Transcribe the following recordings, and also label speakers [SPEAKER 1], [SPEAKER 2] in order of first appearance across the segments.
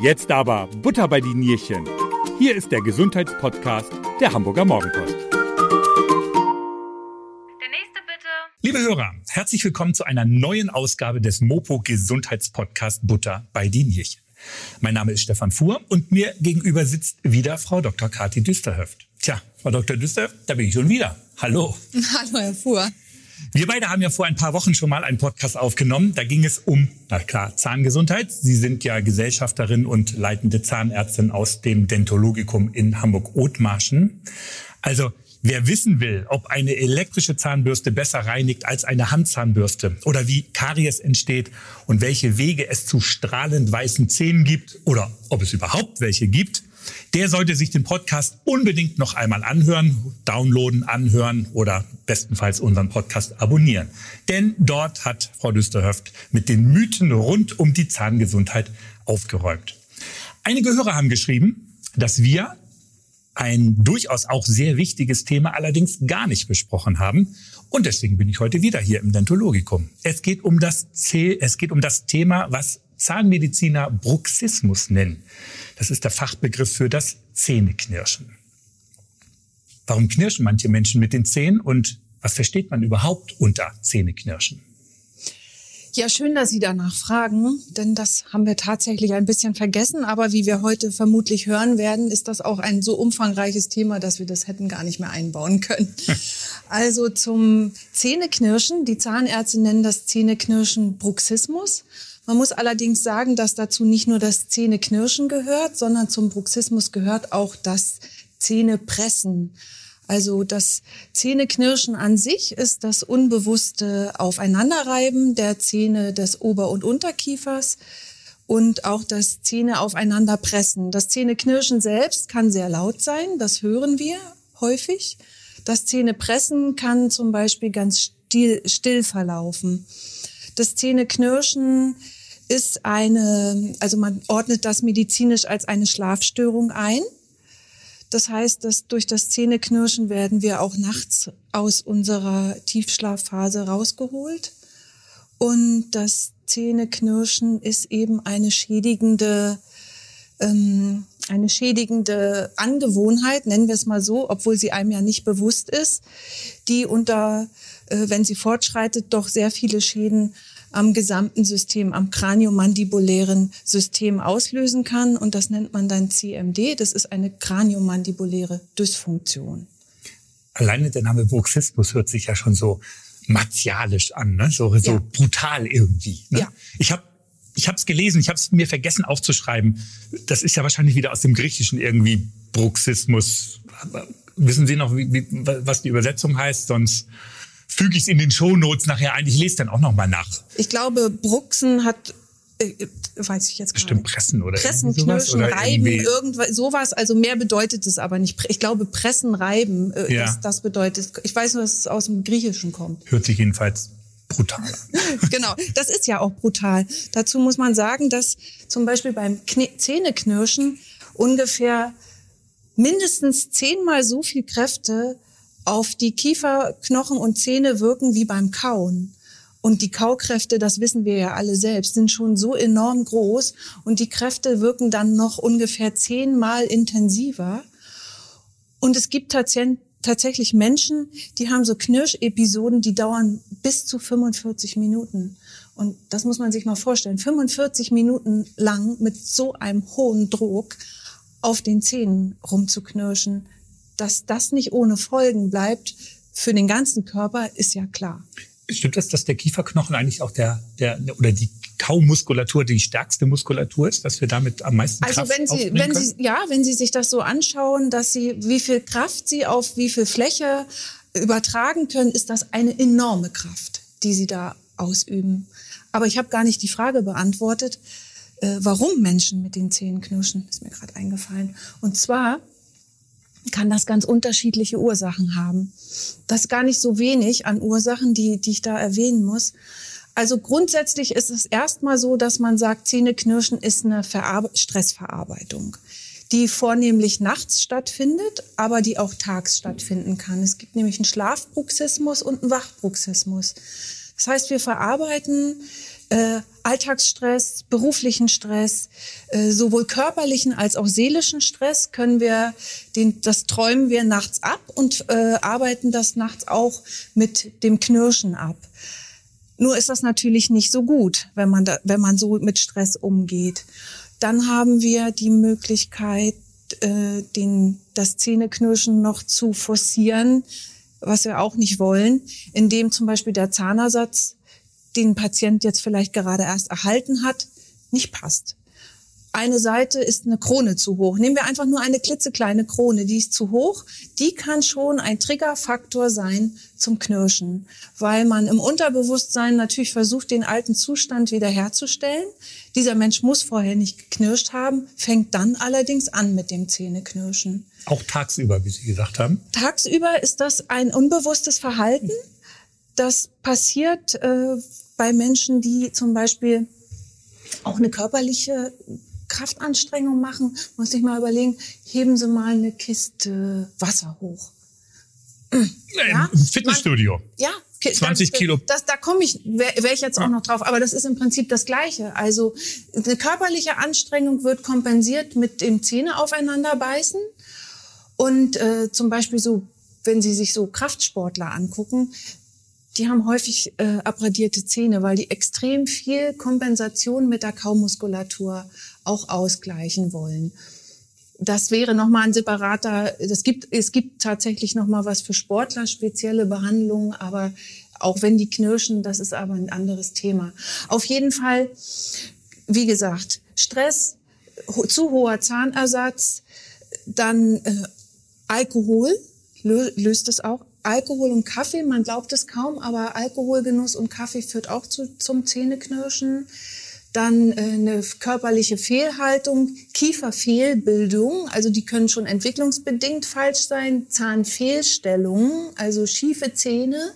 [SPEAKER 1] Jetzt aber Butter bei die Nierchen. Hier ist der Gesundheitspodcast der Hamburger Morgenpost.
[SPEAKER 2] Der nächste bitte.
[SPEAKER 3] Liebe Hörer, herzlich willkommen zu einer neuen Ausgabe des Mopo Gesundheitspodcast Butter bei die Nierchen. Mein Name ist Stefan Fuhr und mir gegenüber sitzt wieder Frau Dr. Kathi Düsterhöft. Tja, Frau Dr. Düsterhöft, da bin ich schon wieder. Hallo.
[SPEAKER 4] Hallo, Herr Fuhr.
[SPEAKER 3] Wir beide haben ja vor ein paar Wochen schon mal einen Podcast aufgenommen. Da ging es um, na klar, Zahngesundheit. Sie sind ja Gesellschafterin und leitende Zahnärztin aus dem Dentologikum in Hamburg-Othmarschen. Also, wer wissen will, ob eine elektrische Zahnbürste besser reinigt als eine Handzahnbürste oder wie Karies entsteht und welche Wege es zu strahlend weißen Zähnen gibt oder ob es überhaupt welche gibt, der sollte sich den Podcast unbedingt noch einmal anhören, downloaden, anhören oder bestenfalls unseren Podcast abonnieren. Denn dort hat Frau Düsterhöft mit den Mythen rund um die Zahngesundheit aufgeräumt. Einige Hörer haben geschrieben, dass wir ein durchaus auch sehr wichtiges Thema allerdings gar nicht besprochen haben. Und deswegen bin ich heute wieder hier im Dentologikum. Es geht um das, C es geht um das Thema, was Zahnmediziner Bruxismus nennen. Das ist der Fachbegriff für das Zähneknirschen. Warum knirschen manche Menschen mit den Zähnen und was versteht man überhaupt unter Zähneknirschen?
[SPEAKER 4] Ja, schön, dass Sie danach fragen, denn das haben wir tatsächlich ein bisschen vergessen. Aber wie wir heute vermutlich hören werden, ist das auch ein so umfangreiches Thema, dass wir das hätten gar nicht mehr einbauen können. Also zum Zähneknirschen. Die Zahnärzte nennen das Zähneknirschen Bruxismus. Man muss allerdings sagen, dass dazu nicht nur das Zähneknirschen gehört, sondern zum Bruxismus gehört auch das Zähnepressen. Also das Zähneknirschen an sich ist das unbewusste Aufeinanderreiben der Zähne des Ober- und Unterkiefers und auch das Zähne aufeinander pressen. Das Zähneknirschen selbst kann sehr laut sein, das hören wir häufig. Das Zähnepressen kann zum Beispiel ganz still, still verlaufen. Das Zähneknirschen ist eine, also man ordnet das medizinisch als eine Schlafstörung ein. Das heißt, dass durch das Zähneknirschen werden wir auch nachts aus unserer Tiefschlafphase rausgeholt. Und das Zähneknirschen ist eben eine schädigende, ähm, eine schädigende Angewohnheit, nennen wir es mal so, obwohl sie einem ja nicht bewusst ist, die unter, äh, wenn sie fortschreitet, doch sehr viele Schäden am gesamten System, am kraniomandibulären System auslösen kann. Und das nennt man dann CMD. Das ist eine kraniomandibuläre Dysfunktion.
[SPEAKER 3] Alleine der Name Bruxismus hört sich ja schon so martialisch an, ne? so, so ja. brutal irgendwie. Ne? Ja. Ich habe ich habe es gelesen, ich habe es mir vergessen aufzuschreiben. Das ist ja wahrscheinlich wieder aus dem Griechischen irgendwie Bruxismus. Wissen Sie noch, wie, wie, was die Übersetzung heißt? Sonst füge ich es in den Shownotes nachher ein. Ich lese dann auch noch mal nach.
[SPEAKER 4] Ich glaube, Bruxen hat äh, weiß ich jetzt gar
[SPEAKER 3] Bestimmt pressen oder
[SPEAKER 4] Pressen, knirschen, oder reiben, irgendwas, sowas. Also mehr bedeutet es aber nicht. Ich glaube, pressen, reiben, äh, ja. das, das bedeutet. Ich weiß nur, dass es aus dem Griechischen kommt.
[SPEAKER 3] Hört sich jedenfalls brutal
[SPEAKER 4] an. genau, das ist ja auch brutal. Dazu muss man sagen, dass zum Beispiel beim Kne Zähneknirschen ungefähr mindestens zehnmal so viel Kräfte auf die Kieferknochen und Zähne wirken wie beim Kauen. Und die Kaukräfte, das wissen wir ja alle selbst, sind schon so enorm groß und die Kräfte wirken dann noch ungefähr zehnmal intensiver. Und es gibt tatsächlich Menschen, die haben so Knirschepisoden, die dauern bis zu 45 Minuten. Und das muss man sich mal vorstellen. 45 Minuten lang mit so einem hohen Druck auf den Zähnen rumzuknirschen dass das nicht ohne Folgen bleibt für den ganzen Körper, ist ja klar.
[SPEAKER 3] Stimmt das, dass der Kieferknochen eigentlich auch der, der oder die Kaumuskulatur die stärkste Muskulatur ist, dass wir damit am meisten
[SPEAKER 4] also Kraft Also wenn Sie, wenn Sie, ja, wenn Sie sich das so anschauen, dass Sie, wie viel Kraft Sie auf wie viel Fläche übertragen können, ist das eine enorme Kraft, die Sie da ausüben. Aber ich habe gar nicht die Frage beantwortet, äh, warum Menschen mit den Zähnen knirschen, ist mir gerade eingefallen. Und zwar kann das ganz unterschiedliche Ursachen haben. Das ist gar nicht so wenig an Ursachen, die, die ich da erwähnen muss. Also grundsätzlich ist es erstmal so, dass man sagt, Zähneknirschen ist eine Verarbe Stressverarbeitung, die vornehmlich nachts stattfindet, aber die auch tags stattfinden kann. Es gibt nämlich einen Schlafbruxismus und einen Wachbruxismus. Das heißt, wir verarbeiten äh, Alltagsstress, beruflichen Stress, äh, sowohl körperlichen als auch seelischen Stress können wir, den, das träumen wir nachts ab und äh, arbeiten das nachts auch mit dem Knirschen ab. Nur ist das natürlich nicht so gut, wenn man, da, wenn man so mit Stress umgeht. Dann haben wir die Möglichkeit, äh, den, das Zähneknirschen noch zu forcieren, was wir auch nicht wollen, indem zum Beispiel der Zahnersatz den Patient jetzt vielleicht gerade erst erhalten hat, nicht passt. Eine Seite ist eine Krone zu hoch. Nehmen wir einfach nur eine klitzekleine Krone, die ist zu hoch. Die kann schon ein Triggerfaktor sein zum Knirschen, weil man im Unterbewusstsein natürlich versucht, den alten Zustand wiederherzustellen. Dieser Mensch muss vorher nicht geknirscht haben, fängt dann allerdings an mit dem Zähneknirschen.
[SPEAKER 3] Auch tagsüber, wie Sie gesagt haben?
[SPEAKER 4] Tagsüber ist das ein unbewusstes Verhalten. Das passiert äh, bei Menschen, die zum Beispiel auch eine körperliche Kraftanstrengung machen, muss ich mal überlegen, heben Sie mal eine Kiste Wasser hoch.
[SPEAKER 3] Ja? Im Fitnessstudio.
[SPEAKER 4] Ja.
[SPEAKER 3] 20
[SPEAKER 4] das,
[SPEAKER 3] Kilo.
[SPEAKER 4] Das, da komme ich, wäre wär ich jetzt auch noch drauf. Aber das ist im Prinzip das Gleiche. Also eine körperliche Anstrengung wird kompensiert mit dem Zähne aufeinander beißen. Und äh, zum Beispiel so, wenn Sie sich so Kraftsportler angucken, die haben häufig äh, abradierte Zähne, weil die extrem viel Kompensation mit der Kaumuskulatur auch ausgleichen wollen. Das wäre nochmal ein separater, es gibt, es gibt tatsächlich nochmal was für Sportler, spezielle Behandlungen, aber auch wenn die knirschen, das ist aber ein anderes Thema. Auf jeden Fall, wie gesagt, Stress, zu hoher Zahnersatz, dann äh, Alkohol löst es auch Alkohol und Kaffee, man glaubt es kaum, aber Alkoholgenuss und Kaffee führt auch zu, zum Zähneknirschen. Dann äh, eine körperliche Fehlhaltung, Kieferfehlbildung, also die können schon entwicklungsbedingt falsch sein. Zahnfehlstellungen, also schiefe Zähne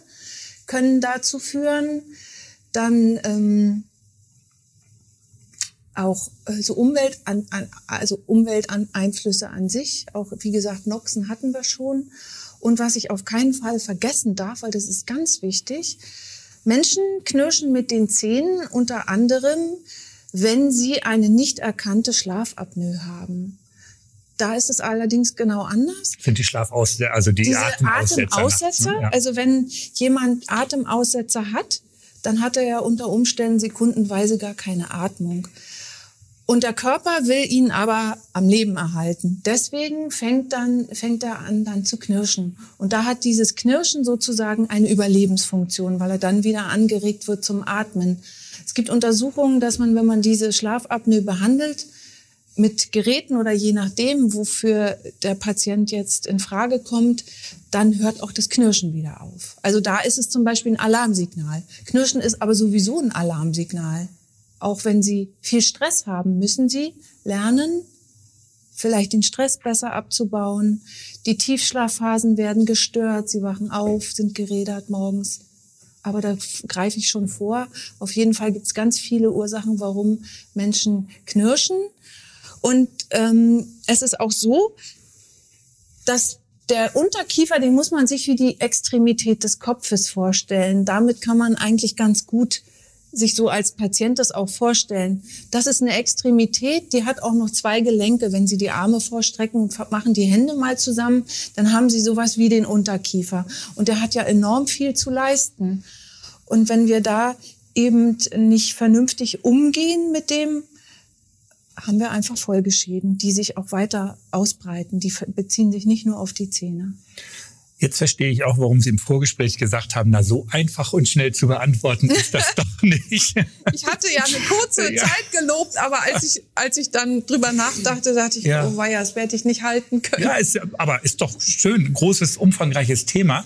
[SPEAKER 4] können dazu führen. Dann ähm, auch äh, so Umwelt an, an, also Umwelteinflüsse an sich. Auch wie gesagt, Noxen hatten wir schon. Und was ich auf keinen Fall vergessen darf, weil das ist ganz wichtig, Menschen knirschen mit den Zähnen unter anderem, wenn sie eine nicht erkannte Schlafapnoe haben. Da ist es allerdings genau anders.
[SPEAKER 3] Finde die Schlafaussetzer, also die
[SPEAKER 4] Diese
[SPEAKER 3] Atemaussetzer.
[SPEAKER 4] Atemaussetzer,
[SPEAKER 3] Ja.
[SPEAKER 4] also wenn jemand Atemaussetzer hat, dann hat er ja unter Umständen sekundenweise gar keine Atmung. Und der Körper will ihn aber am Leben erhalten. Deswegen fängt, dann, fängt er an, dann zu knirschen. Und da hat dieses Knirschen sozusagen eine Überlebensfunktion, weil er dann wieder angeregt wird zum Atmen. Es gibt Untersuchungen, dass man, wenn man diese Schlafapnoe behandelt, mit Geräten oder je nachdem, wofür der Patient jetzt in Frage kommt, dann hört auch das Knirschen wieder auf. Also da ist es zum Beispiel ein Alarmsignal. Knirschen ist aber sowieso ein Alarmsignal. Auch wenn Sie viel Stress haben, müssen Sie lernen, vielleicht den Stress besser abzubauen. Die Tiefschlafphasen werden gestört, Sie wachen auf, sind gerädert morgens. Aber da greife ich schon vor. Auf jeden Fall gibt es ganz viele Ursachen, warum Menschen knirschen. Und ähm, es ist auch so, dass der Unterkiefer, den muss man sich wie die Extremität des Kopfes vorstellen. Damit kann man eigentlich ganz gut sich so als Patient das auch vorstellen. Das ist eine Extremität, die hat auch noch zwei Gelenke. Wenn Sie die Arme vorstrecken und machen die Hände mal zusammen, dann haben Sie sowas wie den Unterkiefer. Und der hat ja enorm viel zu leisten. Und wenn wir da eben nicht vernünftig umgehen mit dem, haben wir einfach Folgeschäden, die sich auch weiter ausbreiten. Die beziehen sich nicht nur auf die Zähne.
[SPEAKER 3] Jetzt verstehe ich auch, warum Sie im Vorgespräch gesagt haben, na so einfach und schnell zu beantworten ist das doch nicht.
[SPEAKER 4] Ich hatte ja eine kurze
[SPEAKER 3] Ja.
[SPEAKER 4] Zeit gelobt, aber als ich, als ich dann drüber nachdachte, dachte ich,
[SPEAKER 3] Ja.
[SPEAKER 4] oh weia, das werde ich nicht halten können.
[SPEAKER 3] Ja, ist, aber ist doch schön, großes, umfangreiches Thema.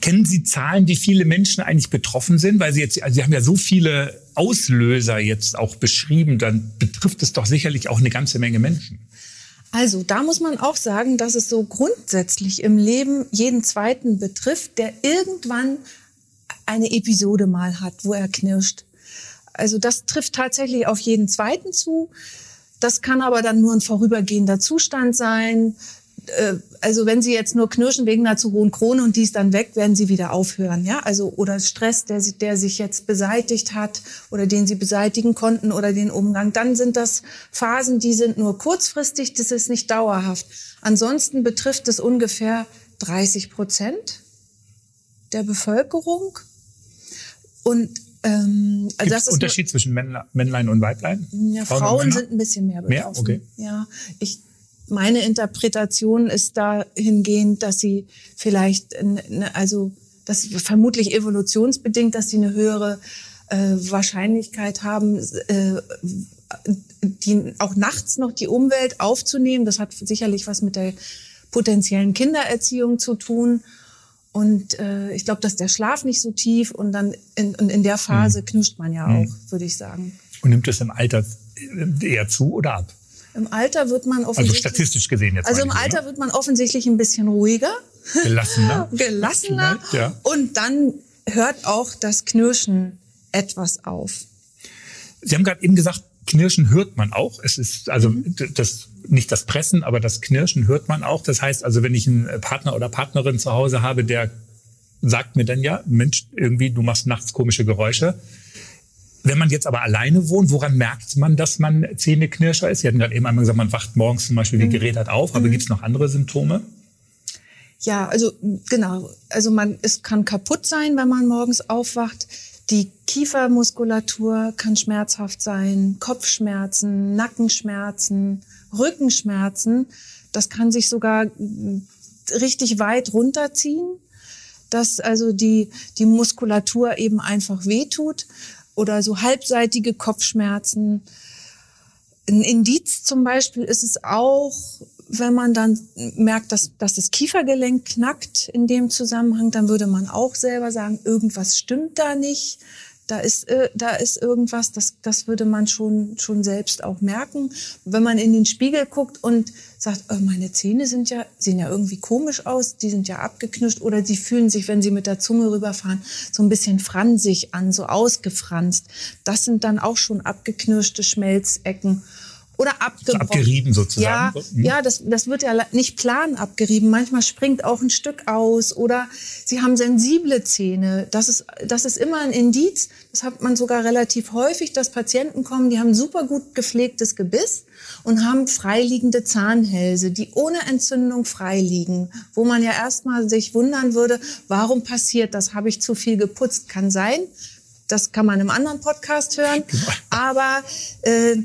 [SPEAKER 3] Kennen Sie Zahlen, wie viele Menschen eigentlich betroffen sind? Weil Sie jetzt, also Sie haben ja so viele Auslöser jetzt auch beschrieben, dann betrifft es doch sicherlich auch eine ganze Menge Menschen.
[SPEAKER 4] Also da muss man auch sagen, dass es so grundsätzlich im Leben jeden Zweiten betrifft, der irgendwann eine Episode mal hat, wo er knirscht. Also das trifft tatsächlich auf jeden Zweiten zu. Das kann aber dann nur ein vorübergehender Zustand sein. Äh, also wenn Sie jetzt nur knirschen wegen einer zu hohen Krone und die ist dann weg, werden Sie wieder aufhören, ja? Also oder Stress, der, der sich jetzt beseitigt hat oder den Sie beseitigen konnten oder den Umgang, dann sind das Phasen, die sind nur kurzfristig, das ist nicht dauerhaft. Ansonsten betrifft es ungefähr 30 Prozent der Bevölkerung und
[SPEAKER 3] ähm, also das ist Unterschied zwischen Männlein und Weiblein?
[SPEAKER 4] Ja, Frauen, Frauen sind ein bisschen mehr betroffen. Mehr? Okay. Ja, ich meine Interpretation ist dahingehend, dass sie vielleicht, also das vermutlich evolutionsbedingt, dass sie eine höhere äh, Wahrscheinlichkeit haben, äh, die, auch nachts noch die Umwelt aufzunehmen. Das hat sicherlich was mit der potenziellen Kindererziehung zu tun. Und äh, ich glaube, dass der Schlaf nicht so tief und dann in, in der Phase mhm. knirscht man ja auch, mhm. würde ich sagen.
[SPEAKER 3] Und nimmt es im Alter eher zu oder ab?
[SPEAKER 4] Im Alter wird man
[SPEAKER 3] offensichtlich. Also statistisch gesehen jetzt.
[SPEAKER 4] Also im Alter oder? wird man offensichtlich ein bisschen ruhiger.
[SPEAKER 3] Gelassener.
[SPEAKER 4] Gelassener. Ja. Und dann hört auch das Knirschen etwas auf.
[SPEAKER 3] Sie haben gerade eben gesagt, Knirschen hört man auch. Es ist also mhm. das nicht das Pressen, aber das Knirschen hört man auch. Das heißt also, wenn ich einen Partner oder Partnerin zu Hause habe, der sagt mir dann ja, Mensch, irgendwie du machst nachts komische Geräusche, wenn man jetzt aber alleine wohnt, woran merkt man, dass man Zähneknirscher ist? Sie hatten gerade eben einmal gesagt, man wacht morgens zum Beispiel wie mhm. gerädert auf, aber mhm. gibt es noch andere Symptome?
[SPEAKER 4] Ja, also genau. Also man, es kann kaputt sein, wenn man morgens aufwacht. Die Kiefermuskulatur kann schmerzhaft sein, Kopfschmerzen, Nackenschmerzen, Rückenschmerzen. Das kann sich sogar richtig weit runterziehen, dass also die, die Muskulatur eben einfach wehtut oder so halbseitige Kopfschmerzen. Ein Indiz zum Beispiel ist es auch, wenn man dann merkt, dass, dass das Kiefergelenk knackt in dem Zusammenhang, dann würde man auch selber sagen, irgendwas stimmt da nicht da ist, äh, da ist irgendwas, das, das würde man schon, schon selbst auch merken. Wenn man in den Spiegel guckt und sagt, oh, meine Zähne sind ja, sehen ja irgendwie komisch aus, die sind ja abgeknirscht oder sie fühlen sich, wenn sie mit der Zunge rüberfahren, so ein bisschen fransig an, so ausgefranst. Das sind dann auch schon abgeknirschte Schmelzecken oder abgebrochen.
[SPEAKER 3] abgerieben sozusagen.
[SPEAKER 4] Ja, hm. ja das, das wird ja nicht plan abgerieben. Manchmal springt auch ein Stück aus oder sie haben sensible Zähne. Das ist, das ist immer ein Indiz. Das hat man sogar relativ häufig, dass Patienten kommen, die haben super gut gepflegtes Gebiss und haben freiliegende Zahnhälse, die ohne Entzündung freiliegen, wo man ja erstmal sich wundern würde, warum passiert das? Habe ich zu viel geputzt? Kann sein. Das kann man im anderen Podcast hören. Genau. Aber äh,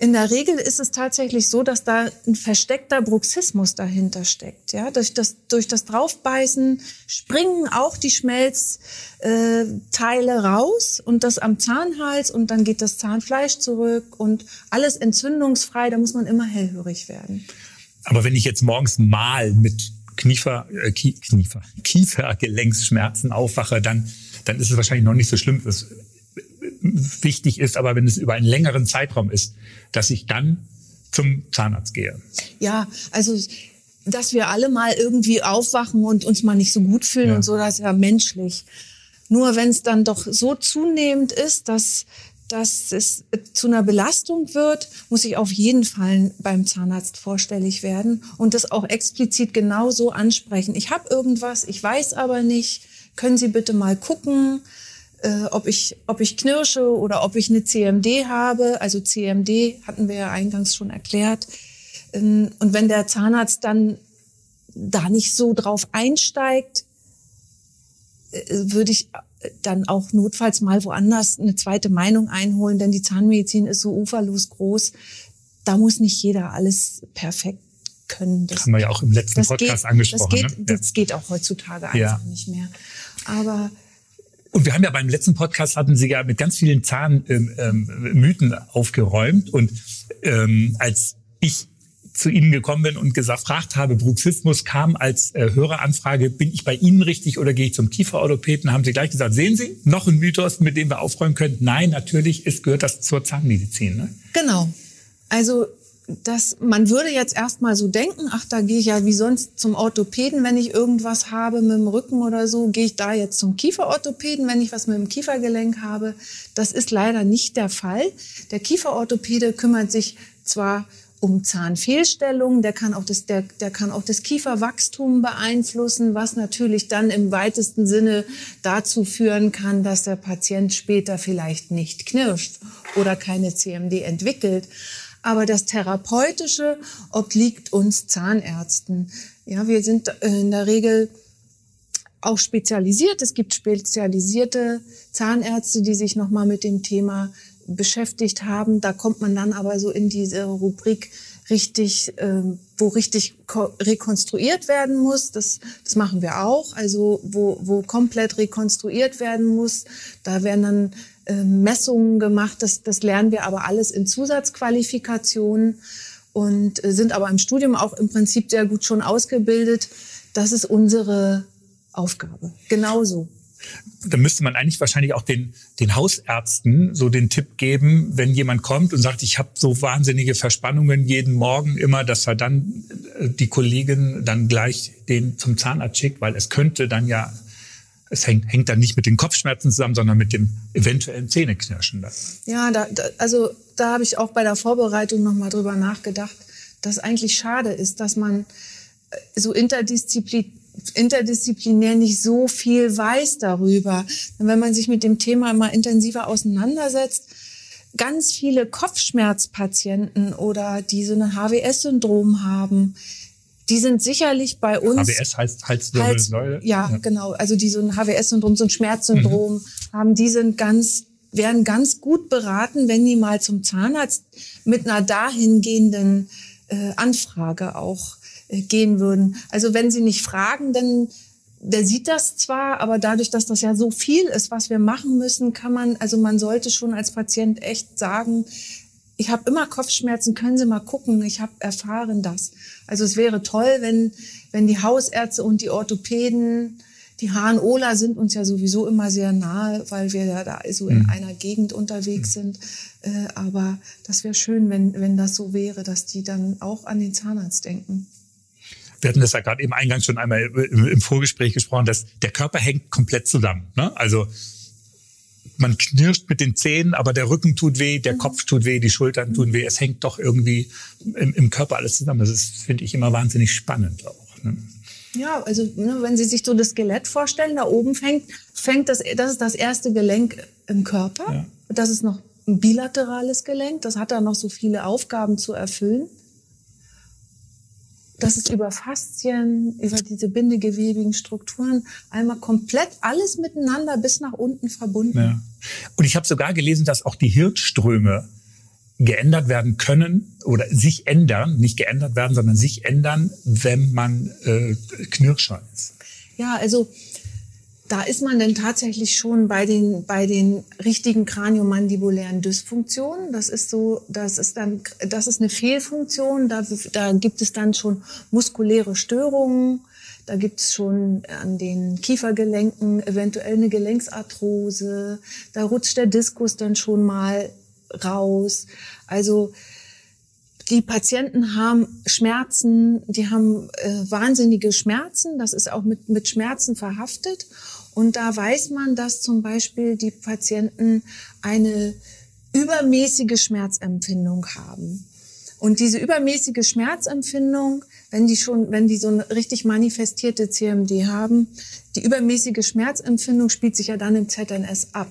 [SPEAKER 4] in der Regel ist es tatsächlich so, dass da ein versteckter Bruxismus dahinter steckt. Ja, durch das, durch das Draufbeißen springen auch die Schmelzteile äh, raus und das am Zahnhals und dann geht das Zahnfleisch zurück und alles entzündungsfrei. Da muss man immer hellhörig werden.
[SPEAKER 3] Aber wenn ich jetzt morgens mal mit Kniefer, äh, Kniefer, Kiefergelenksschmerzen aufwache, dann, dann ist es wahrscheinlich noch nicht so schlimm. Das wichtig ist, aber wenn es über einen längeren Zeitraum ist, dass ich dann zum Zahnarzt gehe.
[SPEAKER 4] Ja, also dass wir alle mal irgendwie aufwachen und uns mal nicht so gut fühlen ja. und so, das ist ja menschlich. Nur wenn es dann doch so zunehmend ist, dass, dass es zu einer Belastung wird, muss ich auf jeden Fall beim Zahnarzt vorstellig werden und das auch explizit genau so ansprechen. Ich habe irgendwas, ich weiß aber nicht. Können Sie bitte mal gucken? Äh, ob, ich, ob ich knirsche oder ob ich eine CMD habe. Also CMD hatten wir ja eingangs schon erklärt. Ähm, und wenn der Zahnarzt dann da nicht so drauf einsteigt, äh, würde ich dann auch notfalls mal woanders eine zweite Meinung einholen, denn die Zahnmedizin ist so uferlos groß. Da muss nicht jeder alles perfekt können.
[SPEAKER 3] Das haben wir ja auch im letzten Podcast
[SPEAKER 4] geht,
[SPEAKER 3] angesprochen.
[SPEAKER 4] Das geht, ne? das geht auch heutzutage einfach ja. nicht mehr. Aber
[SPEAKER 3] und wir haben ja beim letzten Podcast hatten Sie ja mit ganz vielen Zahnmythen ähm, ähm, aufgeräumt. Und ähm, als ich zu Ihnen gekommen bin und gefragt habe, Bruxismus kam als äh, Höreranfrage, bin ich bei Ihnen richtig oder gehe ich zum Kieferorthopäden, haben Sie gleich gesagt, sehen Sie, noch ein Mythos, mit dem wir aufräumen können. Nein, natürlich ist, gehört das zur Zahnmedizin. Ne?
[SPEAKER 4] Genau. Also dass man würde jetzt erstmal so denken, ach, da gehe ich ja wie sonst zum Orthopäden, wenn ich irgendwas habe mit dem Rücken oder so, gehe ich da jetzt zum Kieferorthopäden, wenn ich was mit dem Kiefergelenk habe. Das ist leider nicht der Fall. Der Kieferorthopäde kümmert sich zwar um Zahnfehlstellungen, der kann auch das, der, der kann auch das Kieferwachstum beeinflussen, was natürlich dann im weitesten Sinne dazu führen kann, dass der Patient später vielleicht nicht knirscht oder keine CMD entwickelt. Aber das Therapeutische obliegt uns Zahnärzten. Ja, wir sind in der Regel auch spezialisiert. Es gibt spezialisierte Zahnärzte, die sich nochmal mit dem Thema beschäftigt haben. Da kommt man dann aber so in diese Rubrik richtig, äh, wo richtig rekonstruiert werden muss. Das, das machen wir auch. Also wo, wo komplett rekonstruiert werden muss. Da werden dann äh, Messungen gemacht. Das, das lernen wir aber alles in Zusatzqualifikationen und äh, sind aber im Studium auch im Prinzip sehr gut schon ausgebildet. Das ist unsere Aufgabe. Genauso
[SPEAKER 3] da müsste man eigentlich wahrscheinlich auch den, den Hausärzten so den Tipp geben, wenn jemand kommt und sagt, ich habe so wahnsinnige Verspannungen jeden Morgen immer, dass er dann äh, die Kollegin dann gleich den zum Zahnarzt schickt, weil es könnte dann ja, es hängt, hängt dann nicht mit den Kopfschmerzen zusammen, sondern mit dem eventuellen Zähneknirschen. Dann.
[SPEAKER 4] Ja, da, da, also da habe ich auch bei der Vorbereitung nochmal drüber nachgedacht, dass eigentlich schade ist, dass man äh, so interdisziplin interdisziplinär nicht so viel weiß darüber. Und wenn man sich mit dem Thema mal intensiver auseinandersetzt, ganz viele Kopfschmerzpatienten oder die so ein HWS-Syndrom haben, die sind sicherlich bei uns.
[SPEAKER 3] HWS heißt Halswirbelsäule.
[SPEAKER 4] Hals, ja, ja, genau. Also die so ein HWS-Syndrom, so ein Schmerzsyndrom mhm. haben, die sind ganz, werden ganz gut beraten, wenn die mal zum Zahnarzt mit einer dahingehenden äh, Anfrage auch gehen würden. Also wenn Sie nicht fragen, dann der sieht das zwar, aber dadurch, dass das ja so viel ist, was wir machen müssen, kann man, also man sollte schon als Patient echt sagen, ich habe immer Kopfschmerzen, können Sie mal gucken, ich habe erfahren das. Also es wäre toll, wenn, wenn die Hausärzte und die Orthopäden, die HNOler sind uns ja sowieso immer sehr nahe, weil wir ja da so in mhm. einer Gegend unterwegs sind. Äh, aber das wäre schön, wenn, wenn das so wäre, dass die dann auch an den Zahnarzt denken
[SPEAKER 3] wir hatten das ja gerade eben eingangs schon einmal im Vorgespräch gesprochen, dass der Körper hängt komplett zusammen. Ne? Also man knirscht mit den Zähnen, aber der Rücken tut weh, der mhm. Kopf tut weh, die Schultern tun weh. Es hängt doch irgendwie im, im Körper alles zusammen. Das ist, finde ich, immer wahnsinnig spannend auch. Ne?
[SPEAKER 4] Ja, also ne, wenn Sie sich so das Skelett vorstellen, da oben fängt, fängt das, das ist das erste Gelenk im Körper. Ja. Das ist noch ein bilaterales Gelenk. Das hat da noch so viele Aufgaben zu erfüllen. Das ist über Faszien, über diese bindegewebigen Strukturen einmal komplett alles miteinander bis nach unten verbunden. Ja.
[SPEAKER 3] Und ich habe sogar gelesen, dass auch die Hirnströme geändert werden können oder sich ändern, nicht geändert werden, sondern sich ändern, wenn man äh, Knirscher ist.
[SPEAKER 4] Ja, also da ist man denn tatsächlich schon bei den, bei den richtigen kraniomandibulären Dysfunktionen. Das ist so, das ist dann, das ist eine Fehlfunktion. Da, da gibt es dann schon muskuläre Störungen. Da gibt es schon an den Kiefergelenken eventuell eine Gelenksarthrose. Da rutscht der Diskus dann schon mal raus. Also, die Patienten haben Schmerzen, die haben äh, wahnsinnige Schmerzen, das ist auch mit, mit Schmerzen verhaftet. Und da weiß man, dass zum Beispiel die Patienten eine übermäßige Schmerzempfindung haben. Und diese übermäßige Schmerzempfindung, wenn die schon, wenn die so eine richtig manifestierte CMD haben, die übermäßige Schmerzempfindung spielt sich ja dann im ZNS ab.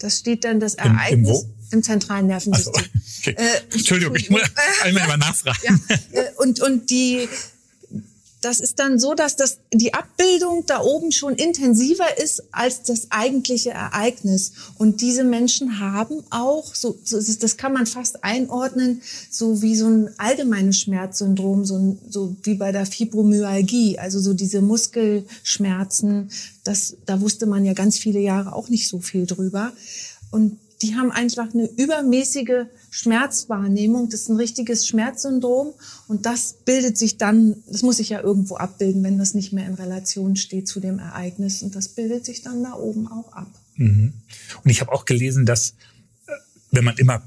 [SPEAKER 4] Das steht dann das Ereignis
[SPEAKER 3] Im, im,
[SPEAKER 4] im zentralen Nervensystem.
[SPEAKER 3] So, okay. äh, Entschuldigung, ich muss einmal mal nachfragen.
[SPEAKER 4] Ja, äh, und, und die, das ist dann so, dass das, die Abbildung da oben schon intensiver ist als das eigentliche Ereignis. Und diese Menschen haben auch, so, so das kann man fast einordnen, so wie so ein allgemeines Schmerzsyndrom, so, so wie bei der Fibromyalgie, also so diese Muskelschmerzen. Das, da wusste man ja ganz viele Jahre auch nicht so viel drüber. Und die haben einfach eine übermäßige Schmerzwahrnehmung. Das ist ein richtiges Schmerzsyndrom. Und das bildet sich dann, das muss sich ja irgendwo abbilden, wenn das nicht mehr in Relation steht zu dem Ereignis. Und das bildet sich dann da oben auch ab.
[SPEAKER 3] Mhm. Und ich habe auch gelesen, dass äh, wenn man immer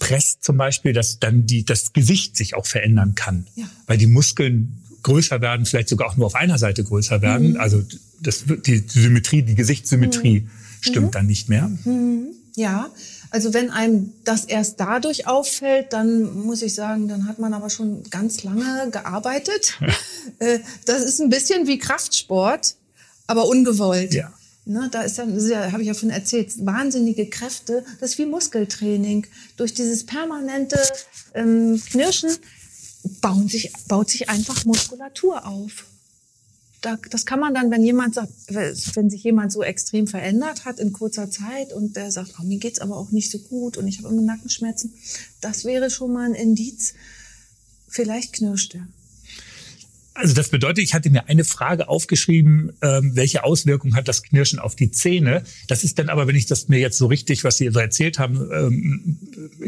[SPEAKER 3] presst zum Beispiel, dass dann die, das Gesicht sich auch verändern kann. Ja. Weil die Muskeln größer werden, vielleicht sogar auch nur auf einer Seite größer werden. Mhm. Also das, die Symmetrie, die Gesichtssymmetrie mhm. stimmt mhm. dann nicht mehr.
[SPEAKER 4] Mhm. Ja, Also wenn einem das erst dadurch auffällt, dann muss ich sagen, dann hat man aber schon ganz lange gearbeitet. Äh, das ist ein bisschen wie Kraftsport, aber ungewollt.
[SPEAKER 3] Ja.
[SPEAKER 4] Ne, da ist ja, ja habe ich ja schon erzählt, wahnsinnige Kräfte. Das ist wie Muskeltraining. Durch dieses permanente ähm, Knirschen bauen sich, baut sich einfach Muskulatur auf da, das kann man dann, wenn jemand sagt, wenn sich jemand so extrem verändert hat in kurzer Zeit und der sagt, oh, mir geht's aber auch nicht so gut und ich habe immer Nackenschmerzen, das wäre schon mal ein Indiz, vielleicht knirscht er.
[SPEAKER 3] Also das bedeutet, ich hatte mir eine Frage aufgeschrieben, ähm, welche Auswirkungen hat das Knirschen auf die Zähne? Das ist dann aber, wenn ich das mir jetzt so richtig, was Sie so erzählt haben, ähm,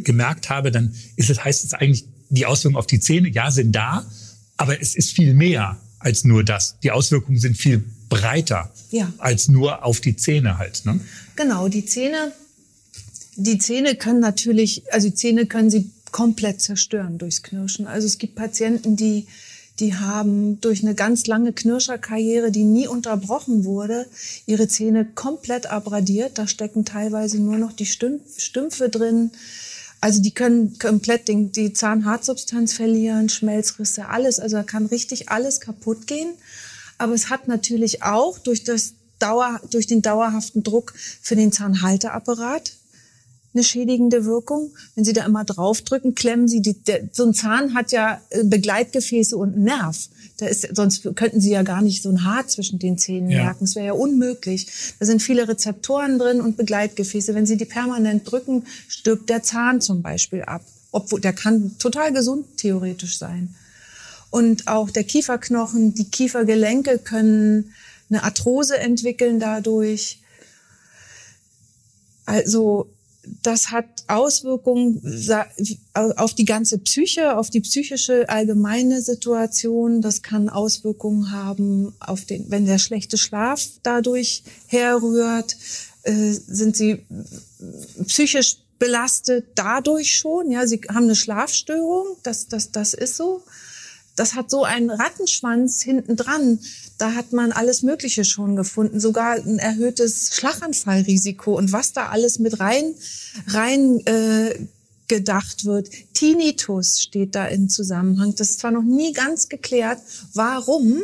[SPEAKER 3] gemerkt habe, dann ist es, heißt es eigentlich, die Auswirkungen auf die Zähne, ja, sind da, aber es ist viel mehr als nur das. Die Auswirkungen sind viel breiter ja. als nur auf die Zähne halt. Ne?
[SPEAKER 4] Genau, die Zähne, die Zähne können natürlich, also Zähne können sie komplett zerstören durchs Knirschen. Also es gibt Patienten, die die haben durch eine ganz lange Knirscherkarriere, die nie unterbrochen wurde, ihre Zähne komplett abradiert. Da stecken teilweise nur noch die Stümpfe drin. Also die können komplett den, die Zahnhartsubstanz verlieren, Schmelzrisse, alles. Also da kann richtig alles kaputt gehen. Aber es hat natürlich auch durch, das Dauer, durch den dauerhaften Druck für den Zahnhalteapparat eine schädigende Wirkung. Wenn Sie da immer draufdrücken, klemmen Sie die, der, so ein Zahn hat ja äh, Begleitgefäße und einen Nerv. Da ist, sonst könnten Sie ja gar nicht so ein Haar zwischen den Zähnen ja. merken. Das wäre ja unmöglich. Da sind viele Rezeptoren drin und Begleitgefäße. Wenn Sie die permanent drücken, stirbt der Zahn zum Beispiel ab. Obwohl, der kann total gesund theoretisch sein. Und auch der Kieferknochen, die Kiefergelenke können eine Arthrose entwickeln dadurch. Also das hat Auswirkungen auf die ganze Psyche, auf die psychische allgemeine Situation. Das kann Auswirkungen haben auf den, wenn der schlechte Schlaf dadurch herrührt, äh, sind sie psychisch belastet dadurch schon. Ja, sie haben eine Schlafstörung. Das, das, das ist so. Das hat so einen Rattenschwanz hinten dran da hat man alles Mögliche schon gefunden, sogar ein erhöhtes Schlaganfallrisiko und was da alles mit rein, rein äh, gedacht wird. Tinnitus steht da in Zusammenhang. Das ist zwar noch nie ganz geklärt, warum.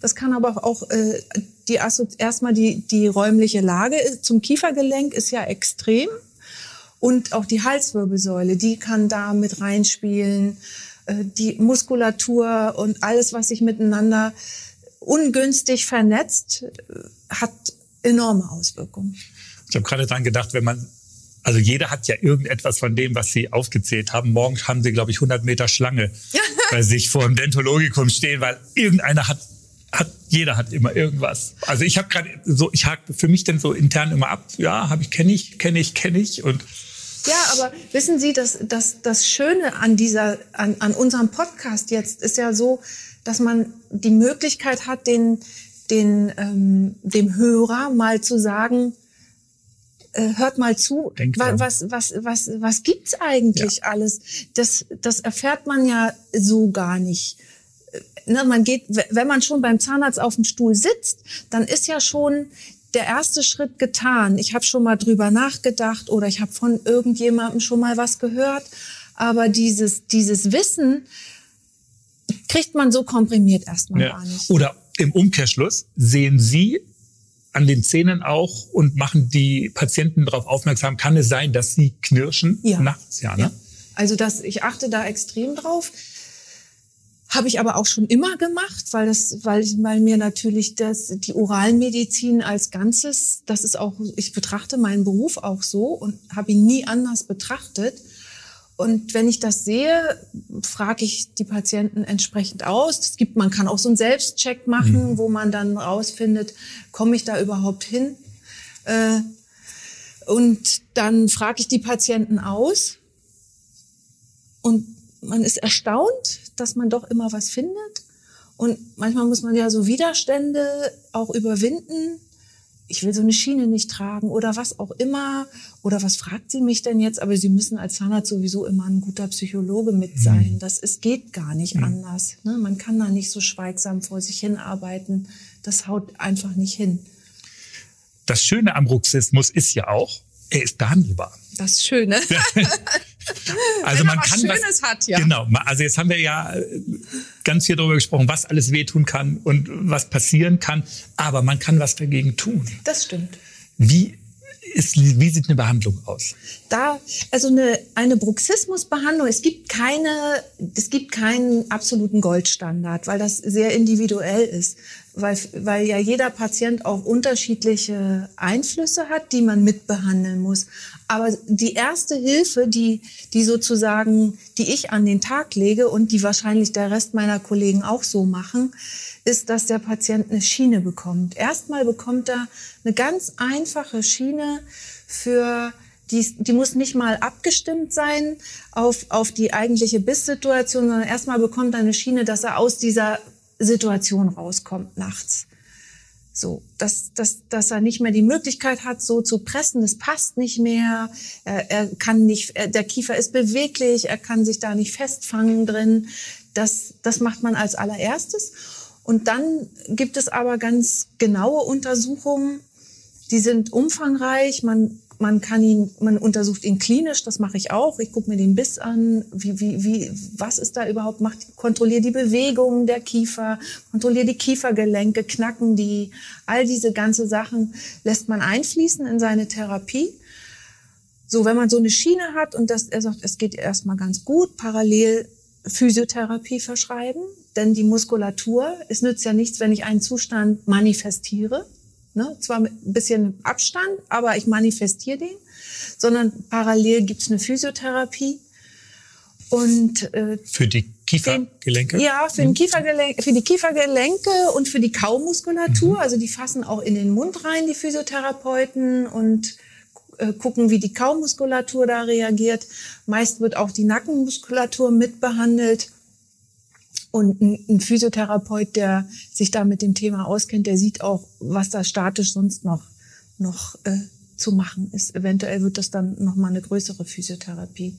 [SPEAKER 4] Das kann aber auch äh, die erstmal die die räumliche Lage zum Kiefergelenk ist ja extrem und auch die Halswirbelsäule, die kann da mit reinspielen. Äh, die Muskulatur und alles, was sich miteinander ungünstig vernetzt, äh, hat enorme Auswirkungen.
[SPEAKER 3] Ich habe gerade dran gedacht, wenn man also jeder hat ja irgendetwas von dem, was Sie aufgezählt haben. Morgen haben Sie, glaube ich, 100 Meter Schlange bei sich vor dem Dentologikum stehen, weil irgendeiner hat, hat jeder hat immer irgendwas. Also ich habe gerade so, ich hake für mich dann so intern immer ab. Ja, habe ich, kenne ich, kenne ich, kenne ich und
[SPEAKER 4] ja, aber wissen Sie, dass, dass das Schöne an dieser, an, an unserem Podcast jetzt ist ja so, dass man die Möglichkeit hat, den, den, ähm, dem Hörer mal zu sagen, äh, hört mal zu, was, was, was, was gibt's eigentlich ja. alles? Das, das erfährt man ja so gar nicht. Äh, ne, man geht, wenn man schon beim Zahnarzt auf dem Stuhl sitzt, dann ist ja schon der erste Schritt getan. Ich habe schon mal drüber nachgedacht oder ich habe von irgendjemandem schon mal was gehört. Aber dieses, dieses Wissen, kriegt man so komprimiert erstmal ja. gar nicht.
[SPEAKER 3] Oder im Umkehrschluss sehen Sie an den Zähnen auch und machen die Patienten darauf aufmerksam, kann es sein, dass sie knirschen ja. nachts? Ja, ne? Ja.
[SPEAKER 4] Also das, ich achte da extrem drauf. Habe ich aber auch schon immer gemacht, weil das, weil, weil mir natürlich das, die Oralmedizin als Ganzes, das ist auch, ich betrachte meinen Beruf auch so und habe ihn nie anders betrachtet. Und wenn ich das sehe, frage ich die Patienten entsprechend aus. Es gibt, man kann auch so einen Selbstcheck machen, mhm. wo man dann rausfindet, komme ich da überhaupt hin? Äh, und dann frage ich die Patienten aus. Und man ist erstaunt, dass man doch immer was findet. Und manchmal muss man ja so Widerstände auch überwinden ich will so eine Schiene nicht tragen oder was auch immer. Oder was fragt sie mich denn jetzt? Aber sie müssen als Zahnarzt sowieso immer ein guter Psychologe mit mhm. sein. Das es geht gar nicht mhm. anders. Ne? Man kann da nicht so schweigsam vor sich hinarbeiten. Das haut einfach nicht hin.
[SPEAKER 3] Das Schöne am Bruxismus ist ja auch, er ist behandelbar.
[SPEAKER 4] Das Schöne.
[SPEAKER 3] also man kann
[SPEAKER 4] Schönes
[SPEAKER 3] was,
[SPEAKER 4] hat, ja.
[SPEAKER 3] Genau. Also jetzt haben wir ja äh, ganz viel darüber gesprochen, was alles wehtun kann und was passieren kann. Aber man kann was dagegen tun.
[SPEAKER 4] Das stimmt.
[SPEAKER 3] Wie ist, wie sieht eine Behandlung aus?
[SPEAKER 4] Da, also eine, eine Bruxismusbehandlung, es gibt keine, es gibt keinen absoluten Goldstandard, weil das sehr individuell ist. Weil, weil ja jeder Patient auch unterschiedliche Einflüsse hat, die man mitbehandeln muss. Aber die erste Hilfe, die, die sozusagen, die ich an den Tag lege und die wahrscheinlich der Rest meiner Kollegen auch so machen, ist, dass der Patient eine Schiene bekommt. Erstmal bekommt er eine ganz einfache Schiene für die, die muss nicht mal abgestimmt sein auf, auf die eigentliche Bisssituation, sondern erstmal bekommt er eine Schiene, dass er aus dieser Situation rauskommt nachts. So, dass, dass, dass er nicht mehr die Möglichkeit hat, so zu pressen, das passt nicht mehr. Er, er kann nicht, er, der Kiefer ist beweglich, er kann sich da nicht festfangen drin. Das, das macht man als allererstes. Und dann gibt es aber ganz genaue Untersuchungen, die sind umfangreich. Man, man kann ihn, man untersucht ihn klinisch, das mache ich auch. Ich gucke mir den Biss an, wie, wie, wie, was ist da überhaupt, macht, kontrolliere die Bewegungen der Kiefer, kontrolliere die Kiefergelenke, knacken die, all diese ganze Sachen lässt man einfließen in seine Therapie. So, wenn man so eine Schiene hat und das, er sagt, es geht erstmal ganz gut, parallel Physiotherapie verschreiben, denn die Muskulatur, es nützt ja nichts, wenn ich einen Zustand manifestiere, ne? zwar ein bisschen Abstand, aber ich manifestiere den, sondern parallel gibt's eine Physiotherapie. Und äh,
[SPEAKER 3] Für die Kiefergelenke?
[SPEAKER 4] ja, für, den Kiefergelenk, für die Kiefergelenke und für die Kaumuskulatur. Also die fassen auch in den Mund rein, die Physiotherapeuten, und äh, gucken, wie die Kaumuskulatur da reagiert. Meist wird auch die Nackenmuskulatur mitbehandelt. Und ein, Physiotherapeut, der sich da mit dem Thema auskennt, der sieht auch, was da statisch sonst noch, noch äh, zu machen ist. Eventuell wird das dann nochmal eine größere Physiotherapie.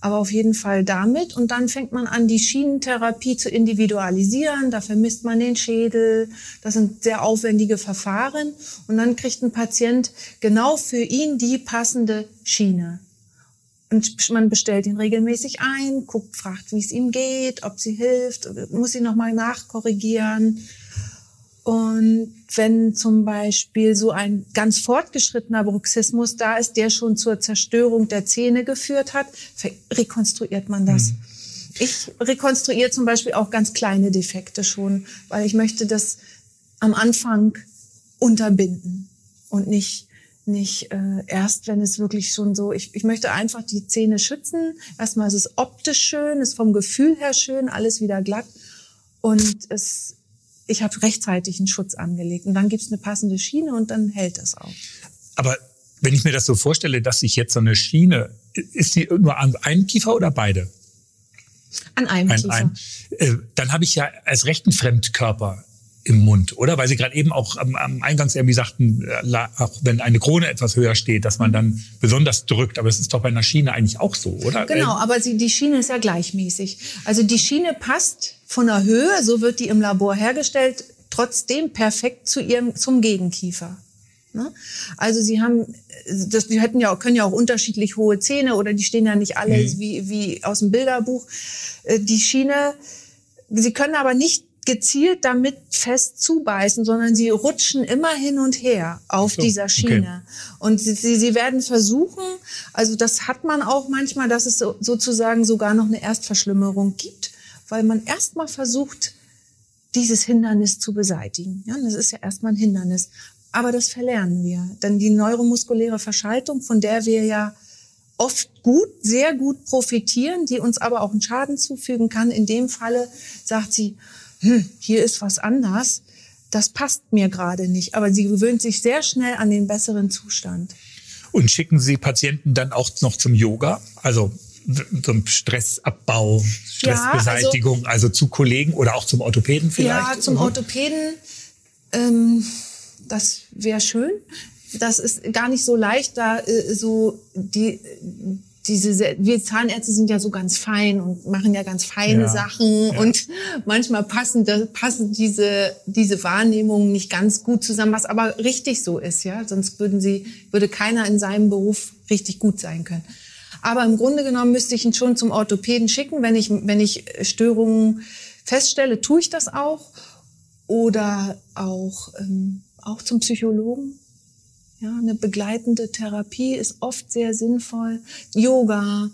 [SPEAKER 4] Aber auf jeden Fall damit. Und dann fängt man an, die Schienentherapie zu individualisieren. Da vermisst man den Schädel. Das sind sehr aufwendige Verfahren. Und dann kriegt ein Patient genau für ihn die passende Schiene. Und man bestellt ihn regelmäßig ein, guckt, fragt, wie es ihm geht, ob sie hilft, muss sie nochmal nachkorrigieren. Und wenn zum Beispiel so ein ganz fortgeschrittener Bruxismus da ist, der schon zur Zerstörung der Zähne geführt hat, rekonstruiert man das. Ich rekonstruiere zum Beispiel auch ganz kleine Defekte schon, weil ich möchte das am Anfang unterbinden und nicht nicht äh, erst, wenn es wirklich schon so, ich, ich möchte einfach die Zähne schützen. Erstmal ist es optisch schön, ist vom Gefühl her schön, alles wieder glatt. Und es, ich habe rechtzeitig einen Schutz angelegt. Und dann gibt's eine passende Schiene und dann hält das auch.
[SPEAKER 3] Aber wenn ich mir das so vorstelle, dass ich jetzt so eine Schiene, ist die nur an einem Kiefer oder beide?
[SPEAKER 4] An einem
[SPEAKER 3] Ein,
[SPEAKER 4] Kiefer.
[SPEAKER 3] ein, äh, dann habe ich ja als rechten Fremdkörper im Mund, oder? Weil Sie gerade eben auch am, am Eingangs irgendwie sagten, äh, auch wenn eine Krone etwas höher steht, dass man dann besonders drückt. Aber es ist doch bei einer Schiene eigentlich auch so, oder?
[SPEAKER 4] Genau, aber sie, die Schiene ist ja gleichmäßig. Also die Schiene passt von der Höhe, so wird die im Labor hergestellt, trotzdem perfekt zu ihrem, zum Gegenkiefer. Ne? Also sie haben, das, die hätten ja, auch- können ja auch unterschiedlich hohe Zähne oder die stehen ja nicht alle wie, wie aus dem Bilderbuch. Äh, Die Schiene, sie können aber nicht gezielt damit fest zubeißen, sondern sie rutschen immer hin und her auf
[SPEAKER 3] so,
[SPEAKER 4] dieser
[SPEAKER 3] okay.
[SPEAKER 4] Schiene. Und sie, sie, sie werden versuchen, also das hat man auch manchmal, dass es so, sozusagen sogar noch eine Erstverschlimmerung gibt, weil man erstmal versucht, dieses Hindernis zu beseitigen. Ja, das ist ja erstmal ein Hindernis. Aber das verlernen wir. Denn die neuromuskuläre Verschaltung, von der wir ja oft gut, sehr gut profitieren, die uns aber auch einen Schaden zufügen kann. In dem Falle sagt sie, hm, hier ist was anders. Das passt mir gerade nicht. Aber sie gewöhnt sich sehr schnell an den besseren Zustand.
[SPEAKER 3] Und schicken Sie Patienten dann auch noch zum Yoga? Also zum Stressabbau, Stressbeseitigung, also, zu Kollegen oder auch zum Orthopäden vielleicht?
[SPEAKER 4] Ja, zum
[SPEAKER 3] Mhm.
[SPEAKER 4] Orthopäden, ähm, das wäre schön. Das ist gar nicht so leicht, da äh, so die, diese, wir Zahnärzte sind ja so ganz fein und machen ja ganz feine
[SPEAKER 3] Ja,
[SPEAKER 4] Sachen
[SPEAKER 3] ja.
[SPEAKER 4] und manchmal passen, passen diese, diese Wahrnehmungen nicht ganz gut zusammen, was aber richtig so ist, ja. Sonst würden sie, würde keiner in seinem Beruf richtig gut sein können. Aber im Grunde genommen müsste ich ihn schon zum Orthopäden schicken, wenn ich, wenn ich Störungen feststelle, tue ich das auch. Oder auch, ähm, auch zum Psychologen. Ja, eine begleitende Therapie ist oft sehr sinnvoll. Yoga,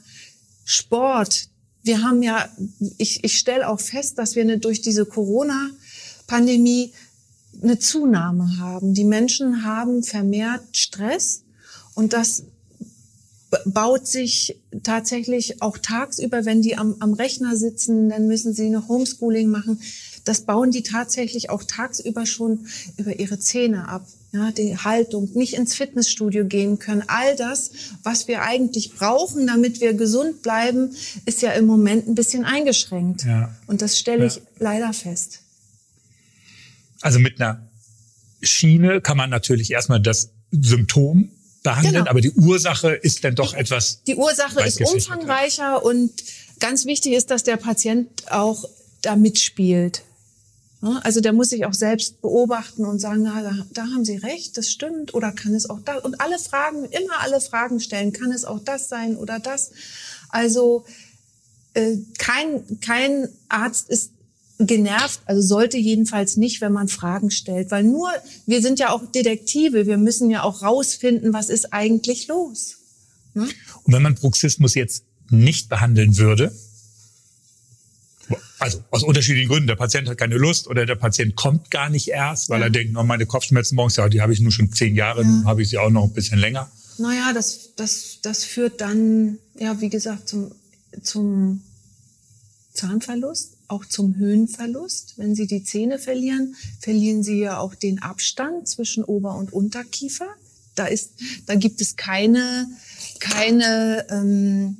[SPEAKER 4] Sport. Wir haben ja, ich, ich stelle auch fest, dass wir eine, durch diese Corona-Pandemie eine Zunahme haben. Die Menschen haben vermehrt Stress und das baut sich tatsächlich auch tagsüber, wenn die am, am Rechner sitzen, dann müssen sie noch Homeschooling machen. Das bauen die tatsächlich auch tagsüber schon über ihre Zähne ab. Ja, die Haltung, nicht ins Fitnessstudio gehen können. All das, was wir eigentlich brauchen, damit wir gesund bleiben, ist ja im Moment ein bisschen eingeschränkt.
[SPEAKER 3] Ja.
[SPEAKER 4] Und das stelle ich
[SPEAKER 3] Ja.
[SPEAKER 4] leider fest.
[SPEAKER 3] Also mit einer Schiene kann man natürlich erstmal das Symptom behandeln,
[SPEAKER 4] Genau.
[SPEAKER 3] aber die Ursache ist dann doch etwas.
[SPEAKER 4] Die Ursache ist umfangreicher und ganz wichtig ist, dass der Patient auch da mitspielt. Ja, Also der muss sich auch selbst beobachten und sagen, na, da, haben Sie recht, das stimmt oder kann es auch das? Und alle Fragen, immer alle Fragen stellen, kann es auch das sein oder das? Also äh, kein, kein Arzt ist genervt, also sollte jedenfalls nicht, wenn man Fragen stellt, weil nur, wir sind ja auch Detektive, wir müssen ja auch rausfinden, was ist eigentlich los.
[SPEAKER 3] Und wenn man Bruxismus jetzt nicht behandeln würde, also aus unterschiedlichen Gründen, der Patient hat keine Lust oder der Patient kommt gar nicht erst, weil er denkt, oh, meine Kopfschmerzen morgens, ja, die habe ich nur schon zehn Jahre, nun habe ich sie auch noch ein bisschen länger.
[SPEAKER 4] Naja, das, das, das führt dann, ja, wie gesagt, zum, zum Zahnverlust, auch zum Höhenverlust. Wenn Sie die Zähne verlieren, verlieren Sie ja auch den Abstand zwischen Ober- und Unterkiefer. Da ist, da gibt es keine, keine ähm,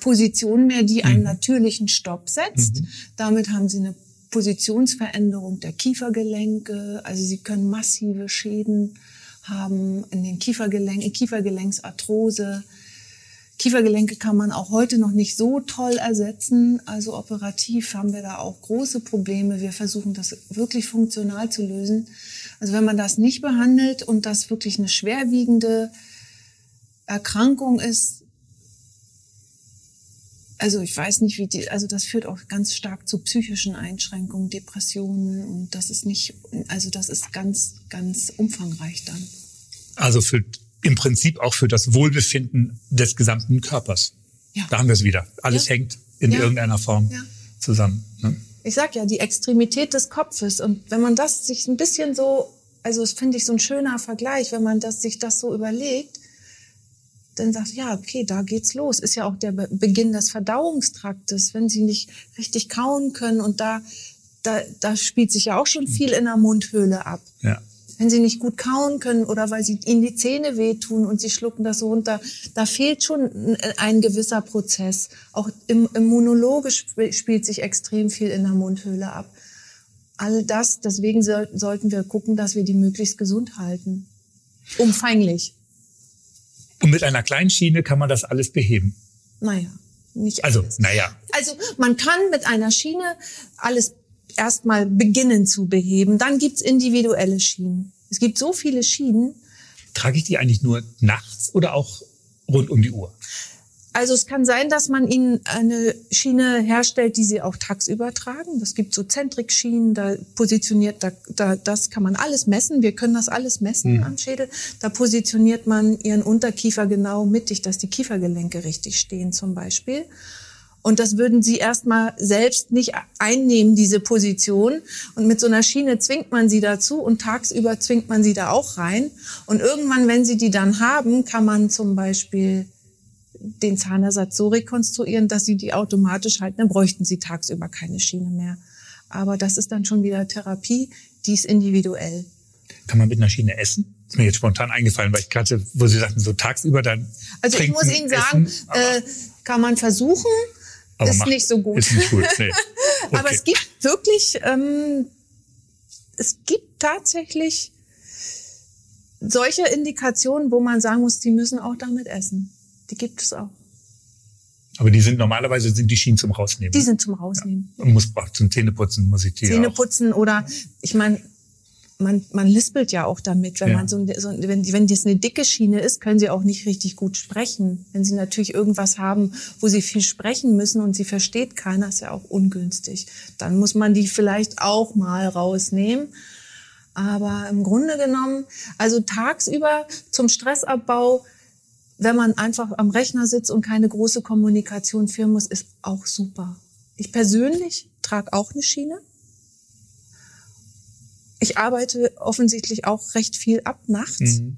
[SPEAKER 4] Position mehr, die einen natürlichen Stopp setzt. Damit haben Sie eine Positionsveränderung der Kiefergelenke. Also Sie können massive Schäden haben in den Kiefergelenken, Kiefergelenksarthrose. Kiefergelenke kann man auch heute noch nicht so toll ersetzen. Also operativ haben wir da auch große Probleme. Wir versuchen das wirklich funktional zu lösen. Also wenn man das nicht behandelt und das wirklich eine schwerwiegende Erkrankung ist, also ich weiß nicht, wie die, also das führt auch ganz stark zu psychischen Einschränkungen, Depressionen und das ist nicht, also das ist ganz, ganz umfangreich dann.
[SPEAKER 3] Also für, im Prinzip auch für das Wohlbefinden des gesamten Körpers.
[SPEAKER 4] Ja.
[SPEAKER 3] Da haben wir es wieder. Alles
[SPEAKER 4] Ja.
[SPEAKER 3] hängt in
[SPEAKER 4] Ja.
[SPEAKER 3] irgendeiner Form zusammen. Ne?
[SPEAKER 4] Ich sag ja, die Extremität des Kopfes und wenn man das sich ein bisschen so, also das finde ich so ein schöner Vergleich, wenn man das, sich das so überlegt, dann sagt, ja, okay, da geht's los. Ist ja auch der Be Beginn des Verdauungstraktes, wenn sie nicht richtig kauen können und da, da, da spielt sich ja auch schon viel in der Mundhöhle ab.
[SPEAKER 3] Ja.
[SPEAKER 4] Wenn sie nicht gut kauen können oder weil sie ihnen die Zähne wehtun und sie schlucken das so runter, da fehlt schon ein, gewisser Prozess. Auch im, im Monologe sp spielt sich extrem viel in der Mundhöhle ab. All das, deswegen soll, sollten wir gucken, dass wir die möglichst gesund halten. Umfanglich.
[SPEAKER 3] Und mit einer kleinen Schiene kann man das alles beheben.
[SPEAKER 4] Naja, nicht
[SPEAKER 3] Also,
[SPEAKER 4] alles.
[SPEAKER 3] naja,
[SPEAKER 4] Also man kann mit einer Schiene alles erstmal beginnen zu beheben. Dann gibt's individuelle Schienen. Es gibt so viele Schienen.
[SPEAKER 3] trage ich die eigentlich nur nachts oder auch rund um die Uhr?
[SPEAKER 4] Also es kann sein, dass man ihnen eine Schiene herstellt, die sie auch tagsüber tragen. Das gibt so Zentrikschienen, da positioniert, da, da, das kann man alles messen. Wir können das alles messen am Schädel. Da positioniert man ihren Unterkiefer genau mittig, dass die Kiefergelenke richtig stehen zum Beispiel. Und das würden sie erstmal selbst nicht einnehmen, diese Position. Und mit so einer Schiene zwingt man sie dazu und tagsüber zwingt man sie da auch rein. Und irgendwann, wenn sie die dann haben, kann man zum Beispiel den Zahnersatz so rekonstruieren, dass sie die automatisch halten. Dann bräuchten sie tagsüber keine Schiene mehr. Aber das ist dann schon wieder Therapie, die ist individuell.
[SPEAKER 3] Kann man mit einer Schiene essen? Ist mir jetzt spontan eingefallen, weil ich gerade, wo Sie sagten, so tagsüber dann.
[SPEAKER 4] Also ich muss Ihnen sagen,
[SPEAKER 3] essen, aber,
[SPEAKER 4] äh, kann man versuchen,
[SPEAKER 3] aber
[SPEAKER 4] ist
[SPEAKER 3] macht-
[SPEAKER 4] nicht so gut.
[SPEAKER 3] Ist nicht gut, nee.
[SPEAKER 4] Aber
[SPEAKER 3] Okay.
[SPEAKER 4] es gibt wirklich, ähm, es gibt tatsächlich solche Indikationen, wo man sagen muss, die müssen auch damit essen. Die gibt es auch.
[SPEAKER 3] Aber die sind normalerweise sind die Schienen zum Rausnehmen.
[SPEAKER 4] Die sind zum Rausnehmen.
[SPEAKER 3] Ja. Und muss zum Zähneputzen muss ich die
[SPEAKER 4] Zähneputzen auch. oder ich meine, man, man lispelt ja auch damit. Wenn ja. man so, so wenn, wenn das eine dicke Schiene ist, können sie auch nicht richtig gut sprechen. Wenn sie natürlich irgendwas haben, wo sie viel sprechen müssen und sie versteht keiner, ist ja auch ungünstig. Dann muss man die vielleicht auch mal rausnehmen. Aber im Grunde genommen, also tagsüber zum Stressabbau wenn man einfach am Rechner sitzt und keine große Kommunikation führen muss, ist auch super. Ich persönlich trage auch eine Schiene. Ich arbeite offensichtlich auch recht viel ab nachts. Mhm.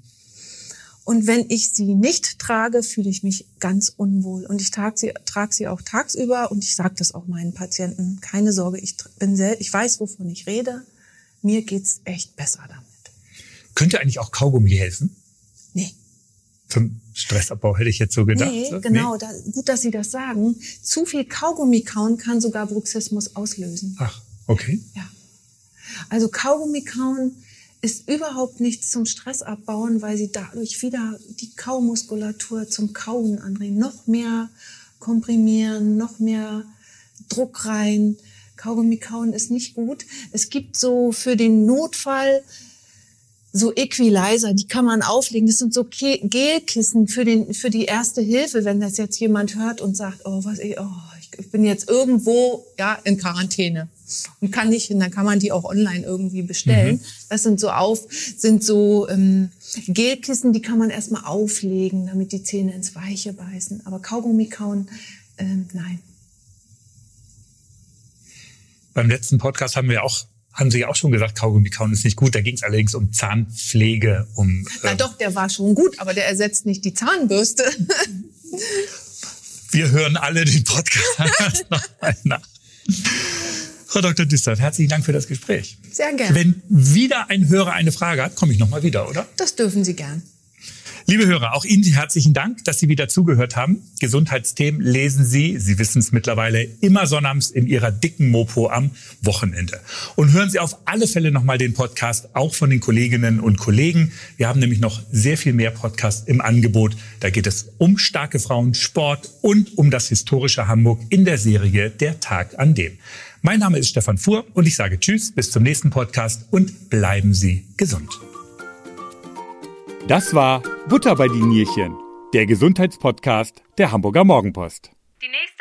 [SPEAKER 4] Und wenn ich sie nicht trage, fühle ich mich ganz unwohl. Und ich trage sie, trage sie auch tagsüber und ich sage das auch meinen Patienten. Keine Sorge, ich bin sehr, ich weiß, wovon ich rede. Mir geht's echt besser damit.
[SPEAKER 3] Könnte eigentlich auch Kaugummi helfen? Zum Stressabbau hätte ich jetzt so gedacht.
[SPEAKER 4] Nee, genau. Nee. Da, gut, dass Sie das sagen. Zu viel Kaugummi kauen kann sogar Bruxismus auslösen.
[SPEAKER 3] Ach, okay.
[SPEAKER 4] Ja. Also Kaugummi kauen ist überhaupt nichts zum Stressabbauen, weil sie dadurch wieder die Kaumuskulatur zum Kauen anregen. Noch mehr komprimieren, noch mehr Druck rein. Kaugummi kauen ist nicht gut. Es gibt so für den Notfall so Equalizer, die kann man auflegen. Das sind so Gelkissen für den für die erste Hilfe, wenn das jetzt jemand hört und sagt, oh was ich, oh, ich bin jetzt irgendwo ja in Quarantäne und kann nicht hin, dann kann man die auch online irgendwie bestellen. Mhm. Das sind so auf sind so ähm, Gelkissen, die kann man erstmal auflegen, damit die Zähne ins Weiche beißen. Aber Kaugummi kauen, ähm, nein.
[SPEAKER 3] Beim letzten Podcast haben wir auch haben Sie auch schon gesagt, Kaugummi kauen ist nicht gut. Da ging es allerdings um Zahnpflege, um.
[SPEAKER 4] Na ähm, doch, der war schon gut, aber der ersetzt nicht die Zahnbürste.
[SPEAKER 3] Wir hören alle den Podcast nochmal nach. Frau Dr. Düster, herzlichen Dank für das Gespräch.
[SPEAKER 4] Sehr gerne.
[SPEAKER 3] Wenn wieder ein Hörer eine Frage hat, komme ich nochmal wieder, oder?
[SPEAKER 4] Das dürfen Sie gern.
[SPEAKER 3] Liebe Hörer, auch Ihnen herzlichen Dank, dass Sie wieder zugehört haben. Gesundheitsthemen lesen Sie, Sie wissen es mittlerweile, immer sonnabends in Ihrer dicken Mopo am Wochenende. Und hören Sie auf alle Fälle nochmal den Podcast, auch von den Kolleginnen und Kollegen. Wir haben nämlich noch sehr viel mehr Podcasts im Angebot. Da geht es um starke Frauen, Sport und um das historische Hamburg in der Serie Der Tag an dem. Mein Name ist Stefan Fuhr und ich sage Tschüss, bis zum nächsten Podcast und bleiben Sie gesund.
[SPEAKER 1] Das war Butter bei die Nierchen, der Gesundheitspodcast der Hamburger Morgenpost. Die nächste